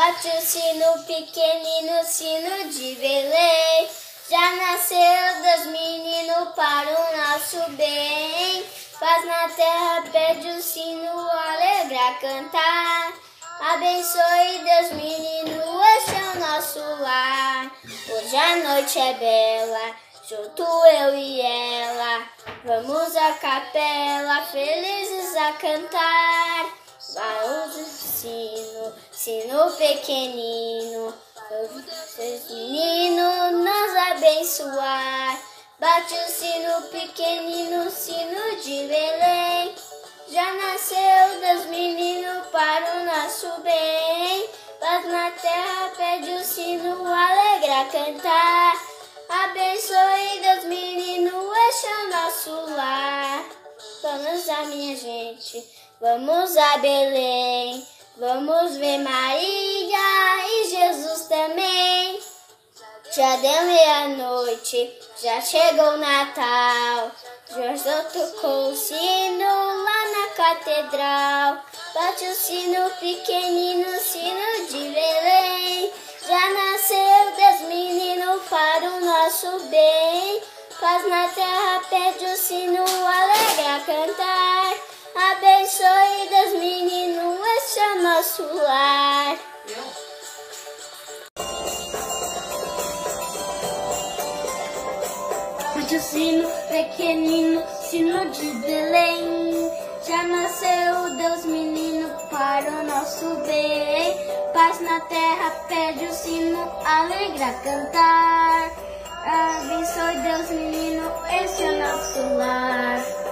Bate o sino pequenino, sino de Belém. Já nasceu Deus menino para o nosso bem. Paz na terra, pede o sino, alegra cantar. Abençoe Deus menino, este é o nosso lar. Hoje a noite é bela, junto eu e ela. Vamos à capela, felizes a cantar. Vamos o sino, sino pequenino. Seus menino nos abençoar. Bate o sino pequenino, sino de Belém. Já nasceu Deus menino para o nosso bem. Paz na terra, pede o sino, alegra cantar. Abençoe Deus menino, este é o nosso lar. Vamos lá, minha gente, vamos a Belém. Vamos ver Maria e Jesus também. Já deu meia-noite, já chegou o Natal. Já tocou o sino lá na catedral. Bate o sino pequenino, sino de Belém. Já nasceu Deus menino para o nosso bem. Paz na terra, pede o sino, alegra cantar. Abençoe Deus menino, este é nosso lar. Bate o sino pequenino, sino de Belém. Já nasceu Deus menino para o nosso bem. Paz na terra, pede o sino, alegra cantar. Abençoe Deus menino, esse é nosso lar.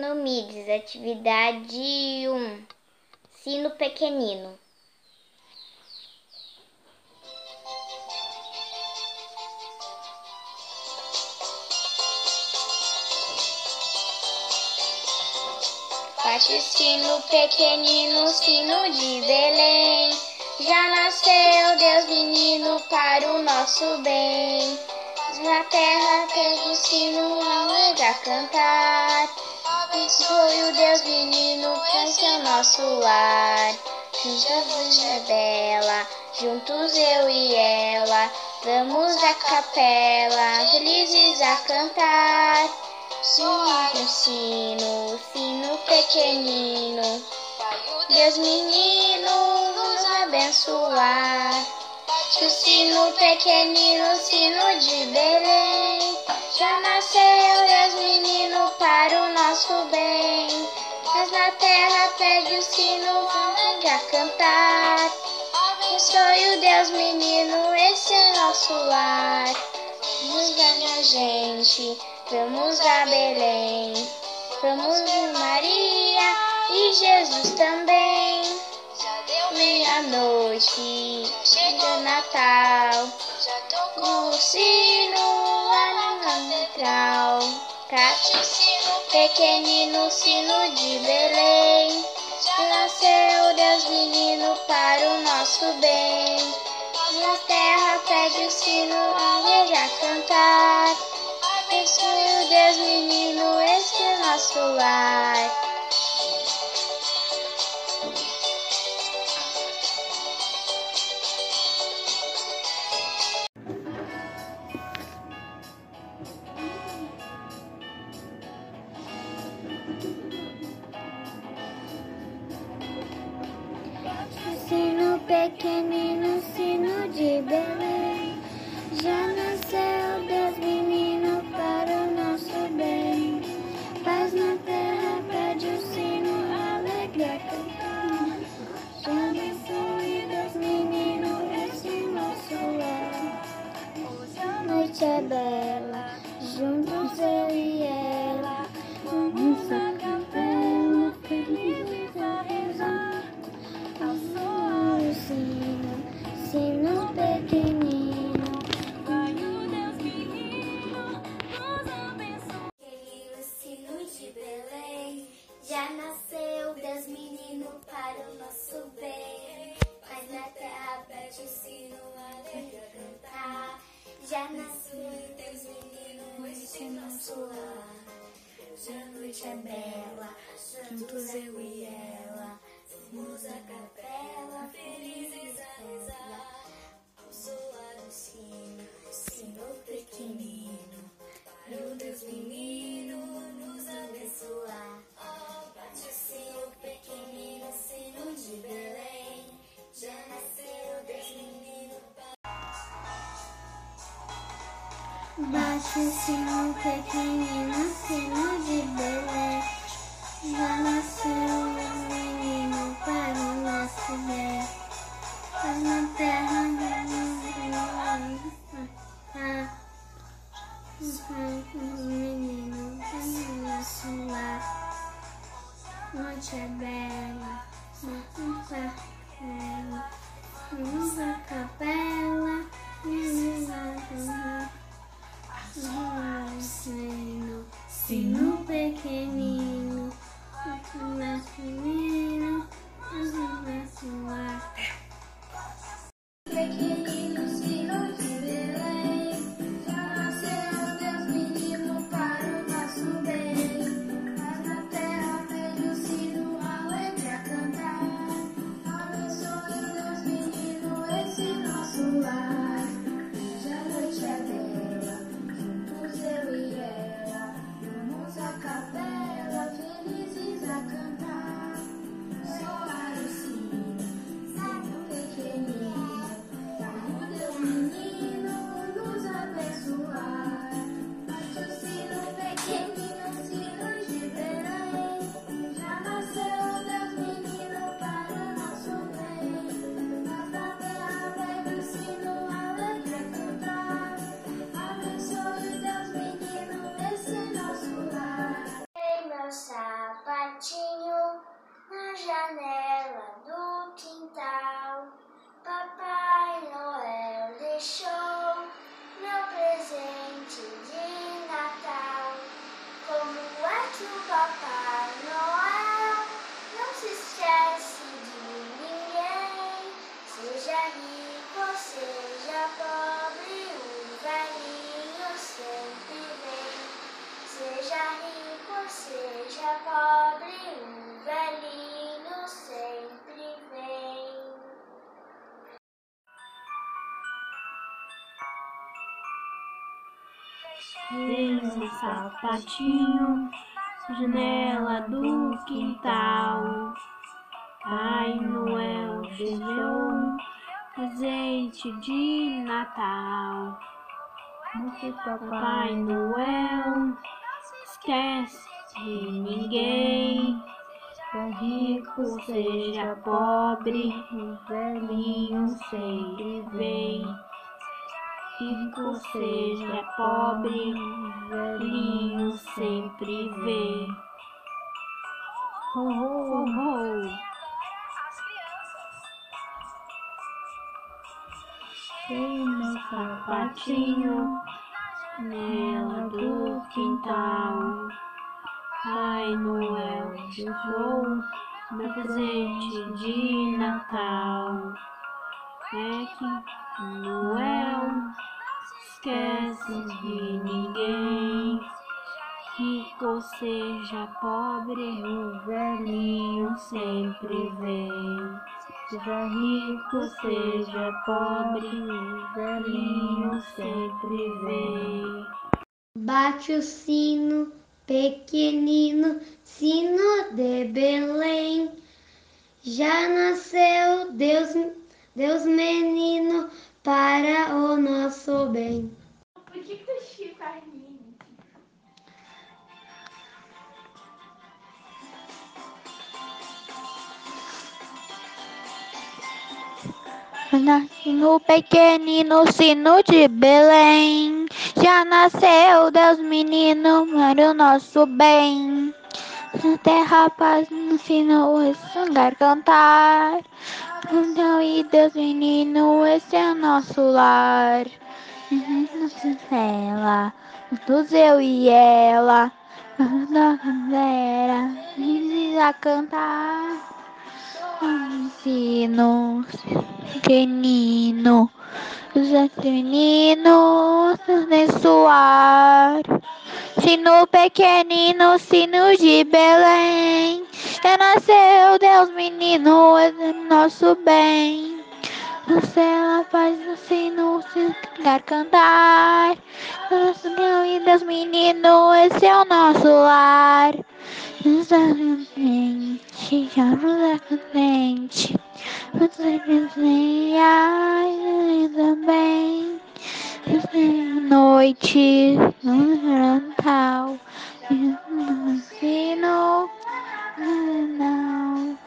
Renomides, atividade 1. Sino pequenino. Bate o sino pequenino, sino de Belém. Já nasceu Deus menino para o nosso bem. Na terra pede o sino, alegra cantar. Abençoe o Deus menino, esse é o nosso lar. Jesus é bela, juntos eu e ela. Vamos à capela, felizes a cantar. Soar o sino, sino pequenino. Deus menino nos abençoar. O sino pequenino, sino de Belém. Já nasceu Deus menino para o nosso bem. Mas na terra pede o sino, a cantar. Abençoe o Deus menino, esse é nosso lar. Vamos minha gente, vamos a Belém. Vamos ver Maria e Jesus também. Já deu meia-noite, Sino pequenino, sino de Belém. Nasceu Deus menino para o nosso bem. Na terra pede o sino, alegra cantar. Abençoe o Deus menino, esse é nosso lar. Pequenino, sino de Belém. Já nasceu Deus menino para o nosso bem. Paz na terra, pede o sino, alegria cantar. Já nasceu Deus menino, esse nosso lar. é bela, Bate o sino pequenino, sino de Belém. Já nasceu sino, sino deixou meu presente de Natal. Como é que o Papai Noel não se esquece de ninguém? Seja rico seja pobre, o velhinho sempre vem. Seja rico seja pobre, Desde o sapatinho, janela do quintal. Pai Noel deixou presente de Natal. Papai Noel esquece de ninguém. Seja rico, seja pobre, o velhinho sempre vem. Rico seja pobre, velhinho sempre vê. Ho, ho, ho. Tem meu sapatinho, nela do quintal. Pai Noel deixou meu presente de Natal. É que Noel esquece de ninguém. Rico seja pobre, o velhinho sempre vem. Seja rico, seja pobre, o velhinho sempre vem. Bate o sino, pequenino, sino de Belém. Já nasceu Deus, Deus menino para o nosso bem. Por que, que o Chico? No pequenino sino de Belém, Já nasceu Deus menino para o nosso bem. Na terra paz no sino esse lugar cantar. Então e Deus menino, esse é nosso lar. Ela, todos eu e ela, da galera, a cantar. Ensino, pequenino, os meninos nesse ar. Sino pequenino, sino de Belém. Já nasceu Deus menino, é nosso bem. No céu a paz no sino, se cantar. Nosso e Deus menino, esse é o nosso lar. Exatamente, é contente. Você também. Noite, no Natal, sino, não.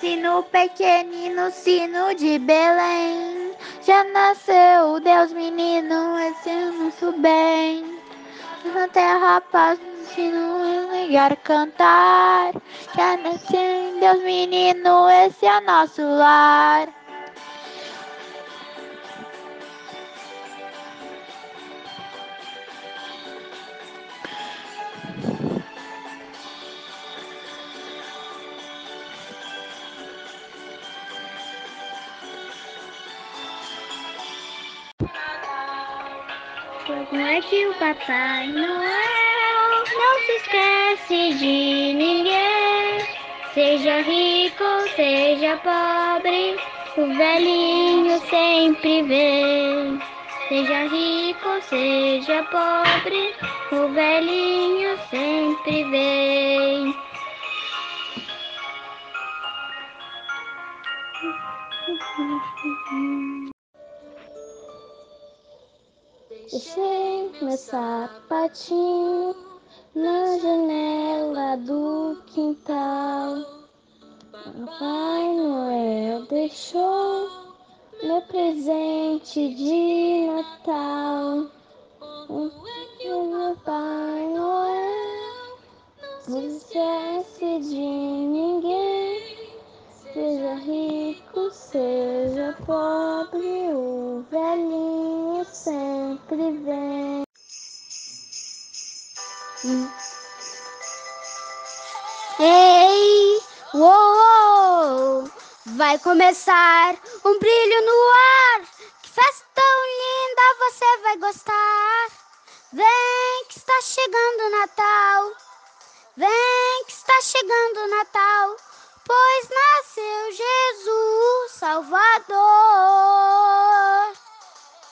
Sino pequenino, sino de Belém. Já nasceu Deus menino, esse nosso bem. Na terra paz, sino ligar cantar. Já nasceu Deus menino, esse é nosso lar. Papai Noel não se esquece de ninguém? Seja rico, seja pobre, o velhinho sempre vem. Seja rico, seja pobre, o velhinho sempre vem. Deixei meu sapatinho na janela do quintal. Papai Noel deixou meu presente de Natal. O Papai Noel não esquece de ninguém. Seja rico, seja pobre, o velhinho sempre vem. Hum. Ei, uou, uou, vai começar um brilho no ar. Que festa tão linda, você vai gostar. Vem que está chegando o Natal. Vem que está chegando o Natal, pois nasceu Jesus Salvador.